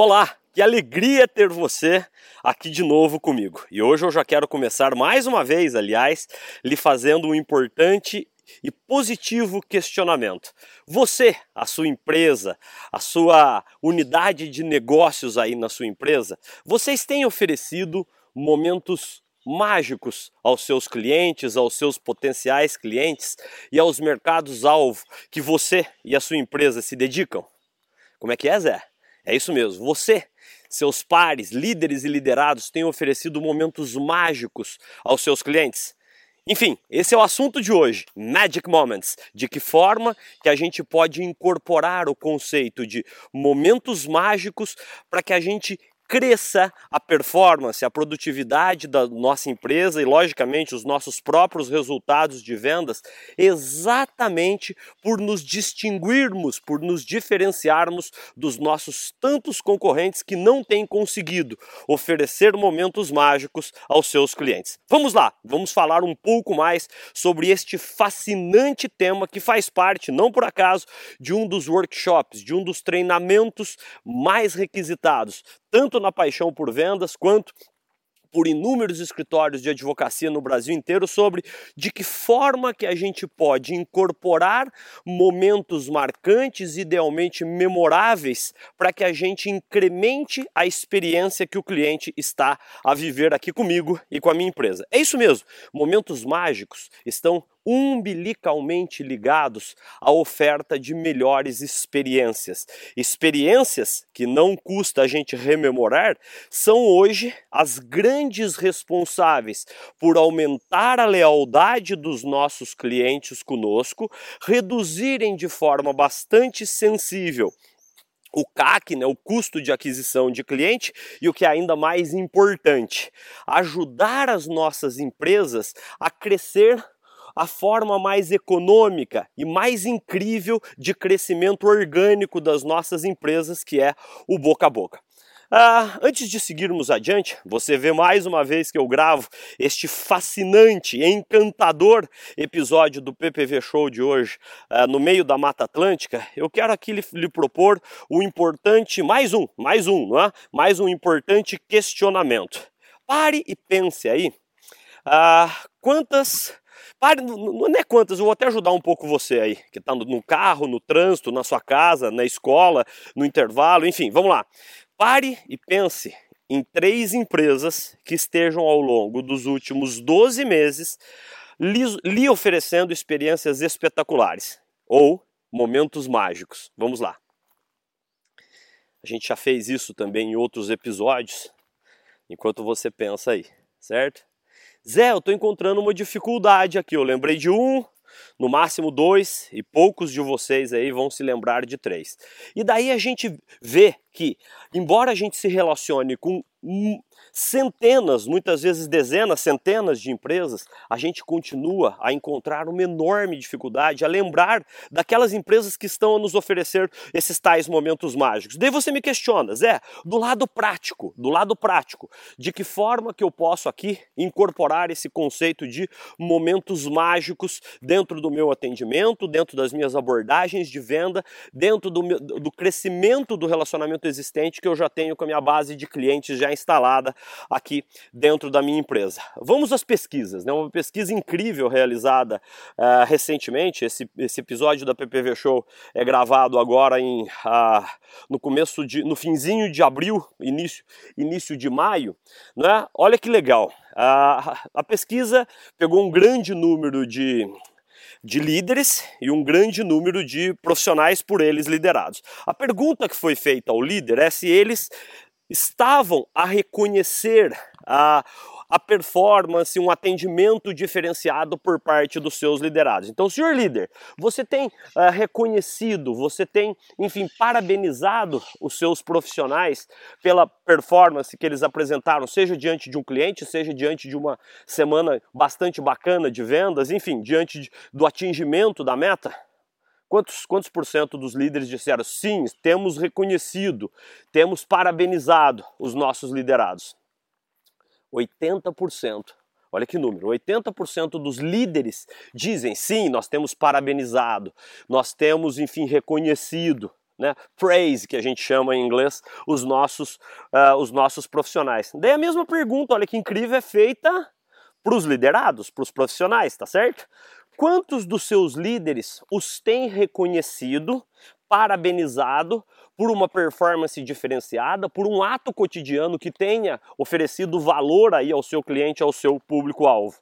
Olá, que alegria ter você aqui de novo comigo. E hoje eu já quero começar mais uma vez, aliás, lhe fazendo um importante e positivo questionamento. Você, a sua empresa, a sua unidade de negócios aí na sua empresa, vocês têm oferecido momentos mágicos aos seus clientes, aos seus potenciais clientes e aos mercados-alvo que você e a sua empresa se dedicam? Como é que é, Zé? É isso mesmo, você, seus pares, líderes e liderados têm oferecido momentos mágicos aos seus clientes. Enfim, esse é o assunto de hoje, Magic Moments. De que forma que a gente pode incorporar o conceito de momentos mágicos para que a gente cresça a performance, a produtividade da nossa empresa e, logicamente, os nossos próprios resultados de vendas, exatamente por nos distinguirmos, por nos diferenciarmos dos nossos tantos concorrentes que não têm conseguido oferecer momentos mágicos aos seus clientes. Vamos lá, vamos falar um pouco mais sobre este fascinante tema que faz parte, não por acaso, de um dos workshops, de um dos treinamentos mais requisitados tanto na paixão por vendas quanto por inúmeros escritórios de advocacia no Brasil inteiro sobre de que forma que a gente pode incorporar momentos marcantes, idealmente memoráveis, para que a gente incremente a experiência que o cliente está a viver aqui comigo e com a minha empresa. É isso mesmo, momentos mágicos estão umbilicalmente ligados à oferta de melhores experiências. Experiências que não custa a gente rememorar são hoje as grandes responsáveis por aumentar a lealdade dos nossos clientes conosco, reduzirem de forma bastante sensível o CAC, né, o custo de aquisição de cliente, e o que é ainda mais importante, ajudar as nossas empresas a crescer a forma mais econômica e mais incrível de crescimento orgânico das nossas empresas, que é o boca a boca. Ah, antes de seguirmos adiante, você vê mais uma vez que eu gravo este fascinante, encantador episódio do PPV Show de hoje, ah, no meio da Mata Atlântica. Eu quero aqui lhe, lhe, propor um importante, mais um, mais um, não é? Mais um importante questionamento. Pare e pense aí. Ah, quantas Pare, não é quantas, eu vou até ajudar um pouco você aí, que está no carro, no trânsito, na sua casa, na escola, no intervalo, enfim, vamos lá. Pare e pense em três empresas que estejam ao longo dos últimos 12 meses lhe, lhe oferecendo experiências espetaculares ou momentos mágicos. Vamos lá. A gente já fez isso também em outros episódios, enquanto você pensa aí, certo? Zé, eu estou encontrando uma dificuldade aqui. Eu lembrei de um, no máximo dois, e poucos de vocês aí vão se lembrar de três. E daí a gente vê que, embora a gente se relacione com centenas, muitas vezes dezenas, centenas de empresas, a gente continua a encontrar uma enorme dificuldade a lembrar daquelas empresas que estão a nos oferecer esses tais momentos mágicos. Daí você me questiona, Zé, do lado prático, do lado prático, de que forma que eu posso aqui incorporar esse conceito de momentos mágicos dentro do meu atendimento, dentro das minhas abordagens de venda, dentro do, meu, do crescimento do relacionamento existente que eu já tenho com a minha base de clientes já instalada aqui dentro da minha empresa. Vamos às pesquisas, né? Uma pesquisa incrível realizada uh, recentemente. Esse, esse episódio da PPV Show é gravado agora em uh, no começo de, no finzinho de abril, início início de maio, né? Olha que legal. Uh, a pesquisa pegou um grande número de de líderes e um grande número de profissionais por eles liderados. A pergunta que foi feita ao líder é se eles estavam a reconhecer a, a performance, um atendimento diferenciado por parte dos seus liderados. Então, senhor líder, você tem uh, reconhecido, você tem, enfim, parabenizado os seus profissionais pela performance que eles apresentaram, seja diante de um cliente, seja diante de uma semana bastante bacana de vendas, enfim, diante de, do atingimento da meta? Quantos, quantos por cento dos líderes disseram sim, temos reconhecido, temos parabenizado os nossos liderados? 80%. Olha que número, 80% dos líderes dizem sim, nós temos parabenizado, nós temos, enfim, reconhecido né? Praise, que a gente chama em inglês, os nossos, uh, os nossos profissionais. Daí a mesma pergunta, olha que incrível, é feita para os liderados, para os profissionais, tá certo? Quantos dos seus líderes os têm reconhecido, parabenizado por uma performance diferenciada, por um ato cotidiano que tenha oferecido valor aí ao seu cliente, ao seu público-alvo?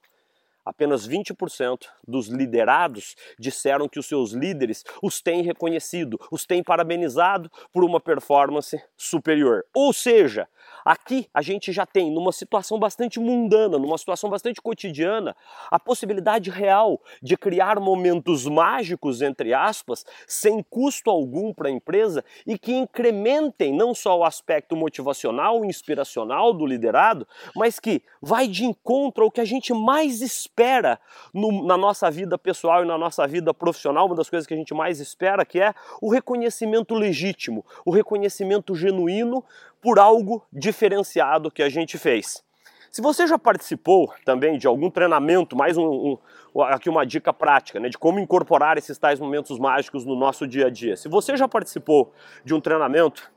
Apenas 20% dos liderados disseram que os seus líderes os têm reconhecido, os têm parabenizado por uma performance superior. Ou seja, aqui a gente já tem, numa situação bastante mundana, numa situação bastante cotidiana, a possibilidade real de criar momentos mágicos, entre aspas, sem custo algum para a empresa e que incrementem não só o aspecto motivacional e inspiracional do liderado, mas que vai de encontro ao que a gente mais espera espera no, na nossa vida pessoal e na nossa vida profissional, uma das coisas que a gente mais espera, que é o reconhecimento legítimo, o reconhecimento genuíno por algo diferenciado que a gente fez. Se você já participou também de algum treinamento, mais um, um, aqui uma dica prática, né, de como incorporar esses tais momentos mágicos no nosso dia a dia. Se você já participou de um treinamento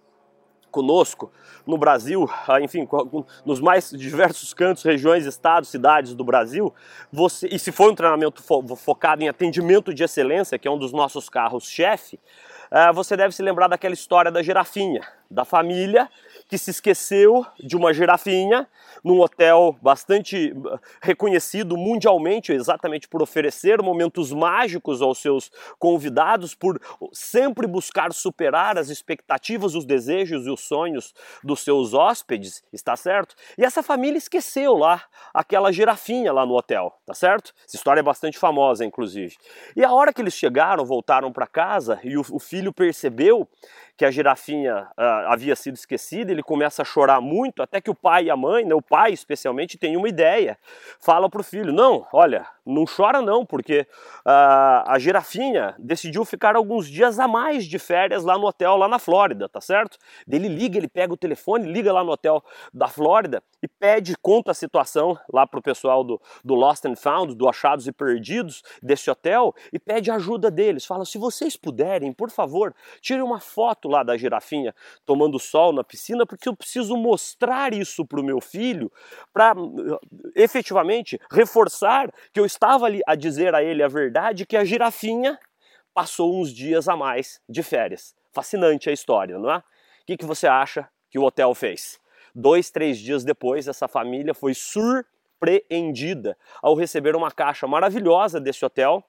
conosco no Brasil, ah, enfim, nos mais diversos cantos, regiões, estados, cidades do Brasil, você, e se for um treinamento fo focado em atendimento de excelência, que é um dos nossos carros-chefe, uh, você deve se lembrar daquela história da girafinha, da família que se esqueceu de uma girafinha num hotel bastante uh, reconhecido mundialmente, exatamente por oferecer momentos mágicos aos seus convidados, por sempre buscar superar as expectativas, os desejos e os sonhos dos seus hóspedes, está certo? E essa família esqueceu lá aquela girafinha lá no hotel, tá certo? Essa história é bastante famosa, inclusive. E a hora que eles chegaram, voltaram para casa e o, o filho percebeu que a girafinha uh, havia sido esquecida, ele começa a chorar muito, até que o pai e a mãe, né, o pai especialmente, tem uma ideia. Fala para o filho: Não, olha, não chora não, porque uh, a girafinha decidiu ficar alguns dias a mais de férias lá no hotel, lá na Flórida, tá certo? Ele liga, ele pega o telefone, liga lá no hotel da Flórida e pede, conta a situação lá para o pessoal do, do Lost and Found, do Achados e Perdidos desse hotel, e pede ajuda deles. Fala: Se vocês puderem, por favor, tire uma foto lá da girafinha tomando sol na piscina, porque eu preciso mostrar isso para o meu filho, para efetivamente reforçar que eu ali a dizer a ele a verdade, que a girafinha passou uns dias a mais de férias. Fascinante a história, não é? O que, que você acha que o hotel fez? Dois, três dias depois, essa família foi surpreendida ao receber uma caixa maravilhosa desse hotel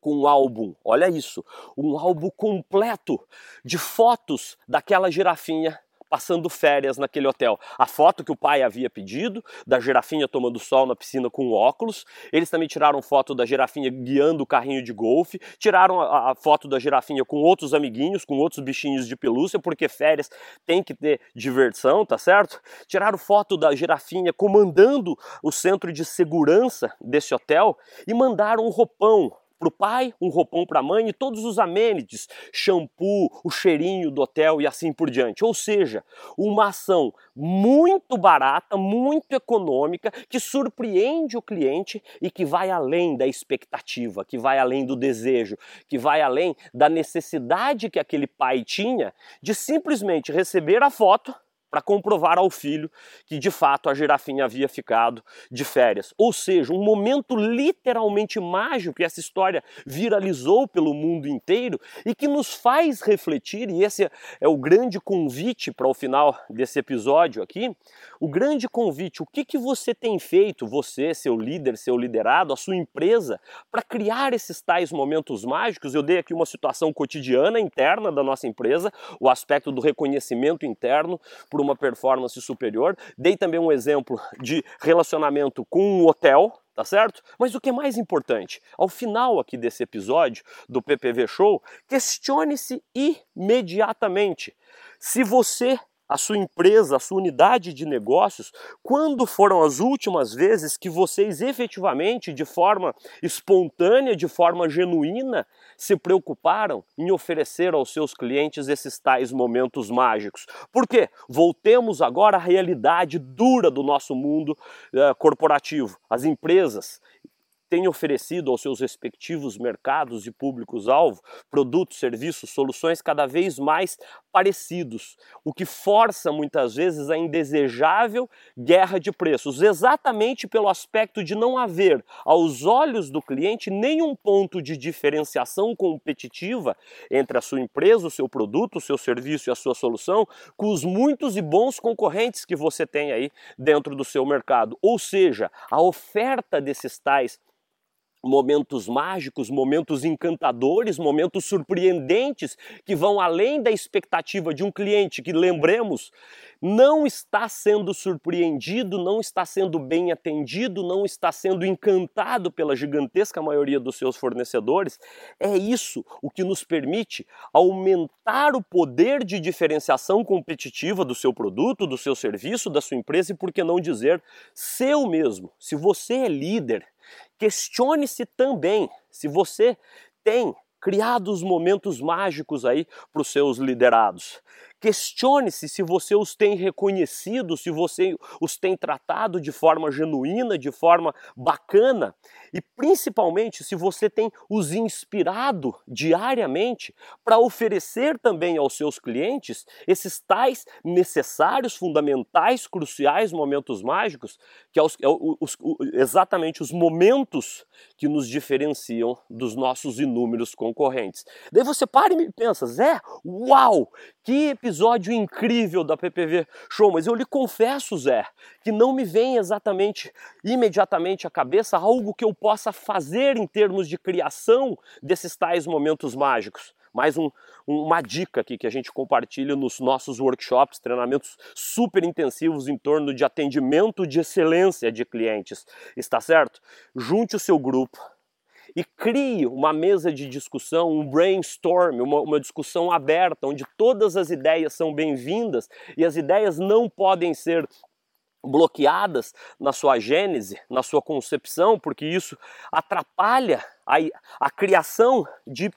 com um álbum, olha isso, um álbum completo de fotos daquela girafinha passando férias naquele hotel. A foto que o pai havia pedido, da girafinha tomando sol na piscina com óculos. Eles também tiraram foto da girafinha guiando o carrinho de golfe. Tiraram a, a foto da girafinha com outros amiguinhos, com outros bichinhos de pelúcia, porque férias tem que ter diversão, tá certo? Tiraram foto da girafinha comandando o centro de segurança desse hotel e mandaram um roupão para o pai, um roupão para a mãe e todos os amenities, shampoo, o cheirinho do hotel e assim por diante. Ou seja, uma ação muito barata, muito econômica, que surpreende o cliente e que vai além da expectativa, que vai além do desejo, que vai além da necessidade que aquele pai tinha de simplesmente receber a foto para comprovar ao filho que de fato a girafinha havia ficado de férias. Ou seja, um momento literalmente mágico que essa história viralizou pelo mundo inteiro e que nos faz refletir, e esse é o grande convite para o final desse episódio aqui, o grande convite, o que, que você tem feito, você, seu líder, seu liderado, a sua empresa, para criar esses tais momentos mágicos? Eu dei aqui uma situação cotidiana interna da nossa empresa, o aspecto do reconhecimento interno por uma performance superior. Dei também um exemplo de relacionamento com um hotel, tá certo? Mas o que é mais importante, ao final aqui desse episódio do PPV Show, questione-se imediatamente se você a sua empresa, a sua unidade de negócios, quando foram as últimas vezes que vocês efetivamente, de forma espontânea, de forma genuína, se preocuparam em oferecer aos seus clientes esses tais momentos mágicos? Por quê? Voltemos agora à realidade dura do nosso mundo uh, corporativo. As empresas tem oferecido aos seus respectivos mercados e públicos-alvo produtos, serviços, soluções cada vez mais parecidos, o que força muitas vezes a indesejável guerra de preços, exatamente pelo aspecto de não haver, aos olhos do cliente, nenhum ponto de diferenciação competitiva entre a sua empresa, o seu produto, o seu serviço e a sua solução, com os muitos e bons concorrentes que você tem aí dentro do seu mercado. Ou seja, a oferta desses tais momentos mágicos, momentos encantadores, momentos surpreendentes que vão além da expectativa de um cliente que, lembremos, não está sendo surpreendido, não está sendo bem atendido, não está sendo encantado pela gigantesca maioria dos seus fornecedores. É isso o que nos permite aumentar o poder de diferenciação competitiva do seu produto, do seu serviço, da sua empresa e, por que não dizer, seu mesmo. Se você é líder, Questione-se também se você tem criado os momentos mágicos aí para os seus liderados. Questione-se se você os tem reconhecido, se você os tem tratado de forma genuína, de forma bacana e principalmente se você tem os inspirado diariamente para oferecer também aos seus clientes esses tais necessários, fundamentais, cruciais momentos mágicos, que é, é exatamente os momentos que nos diferenciam dos nossos inúmeros concorrentes. Daí você para e pensa, Zé, uau, que episódio incrível da PPV Show, mas eu lhe confesso, Zé, que não me vem exatamente imediatamente à cabeça algo que eu possa fazer em termos de criação desses tais momentos mágicos. Mais um, uma dica aqui que a gente compartilha nos nossos workshops, treinamentos super intensivos em torno de atendimento de excelência de clientes. Está certo? Junte o seu grupo, e crie uma mesa de discussão, um brainstorm, uma, uma discussão aberta, onde todas as ideias são bem-vindas e as ideias não podem ser bloqueadas na sua gênese, na sua concepção, porque isso atrapalha a, a criação de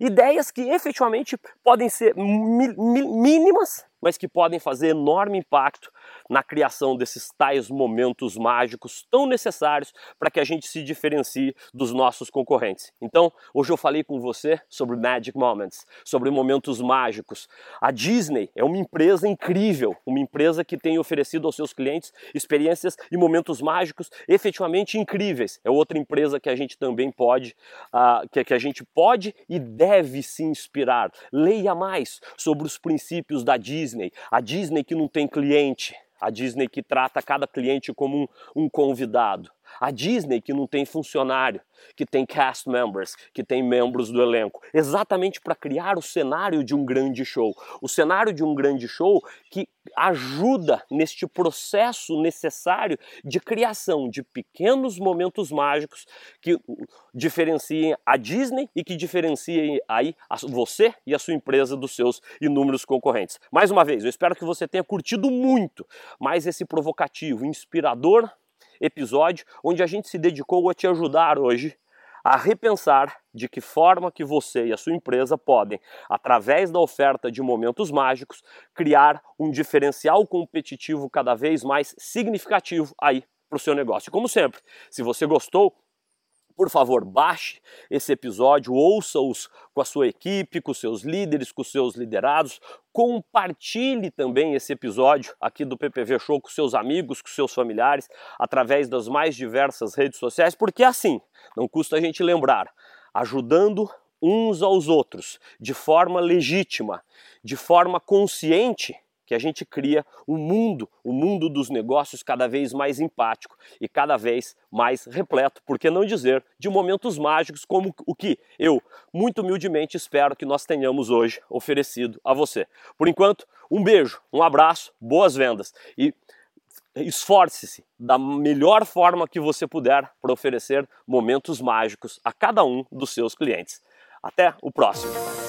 ideias que efetivamente podem ser mínimas, mas que podem fazer enorme impacto na criação desses tais momentos mágicos tão necessários para que a gente se diferencie dos nossos concorrentes. Então, hoje eu falei com você sobre Magic Moments, sobre momentos mágicos. A Disney é uma empresa incrível, uma empresa que tem oferecido aos seus clientes experiências e momentos mágicos efetivamente incríveis. É outra empresa que a gente também pode, uh, que, que a gente pode e deve se inspirar. Leia mais sobre os princípios da Disney. A Disney que não tem cliente, a Disney que trata cada cliente como um, um convidado. A Disney que não tem funcionário, que tem cast members, que tem membros do elenco, exatamente para criar o cenário de um grande show. O cenário de um grande show que ajuda neste processo necessário de criação de pequenos momentos mágicos que diferenciem a Disney e que diferenciem aí você e a sua empresa dos seus inúmeros concorrentes. Mais uma vez, eu espero que você tenha curtido muito mais esse provocativo, inspirador episódio onde a gente se dedicou a te ajudar hoje a repensar de que forma que você e a sua empresa podem, através da oferta de momentos mágicos, criar um diferencial competitivo cada vez mais significativo aí para o seu negócio. Como sempre, se você gostou, por favor, baixe esse episódio, ouça-os com a sua equipe, com seus líderes, com seus liderados, compartilhe também esse episódio aqui do PPV Show com seus amigos, com seus familiares, através das mais diversas redes sociais, porque assim, não custa a gente lembrar, ajudando uns aos outros de forma legítima, de forma consciente, que a gente cria um mundo, o um mundo dos negócios cada vez mais empático e cada vez mais repleto, por que não dizer, de momentos mágicos como o que eu, muito humildemente, espero que nós tenhamos hoje oferecido a você. Por enquanto, um beijo, um abraço, boas vendas e esforce-se da melhor forma que você puder para oferecer momentos mágicos a cada um dos seus clientes. Até o próximo!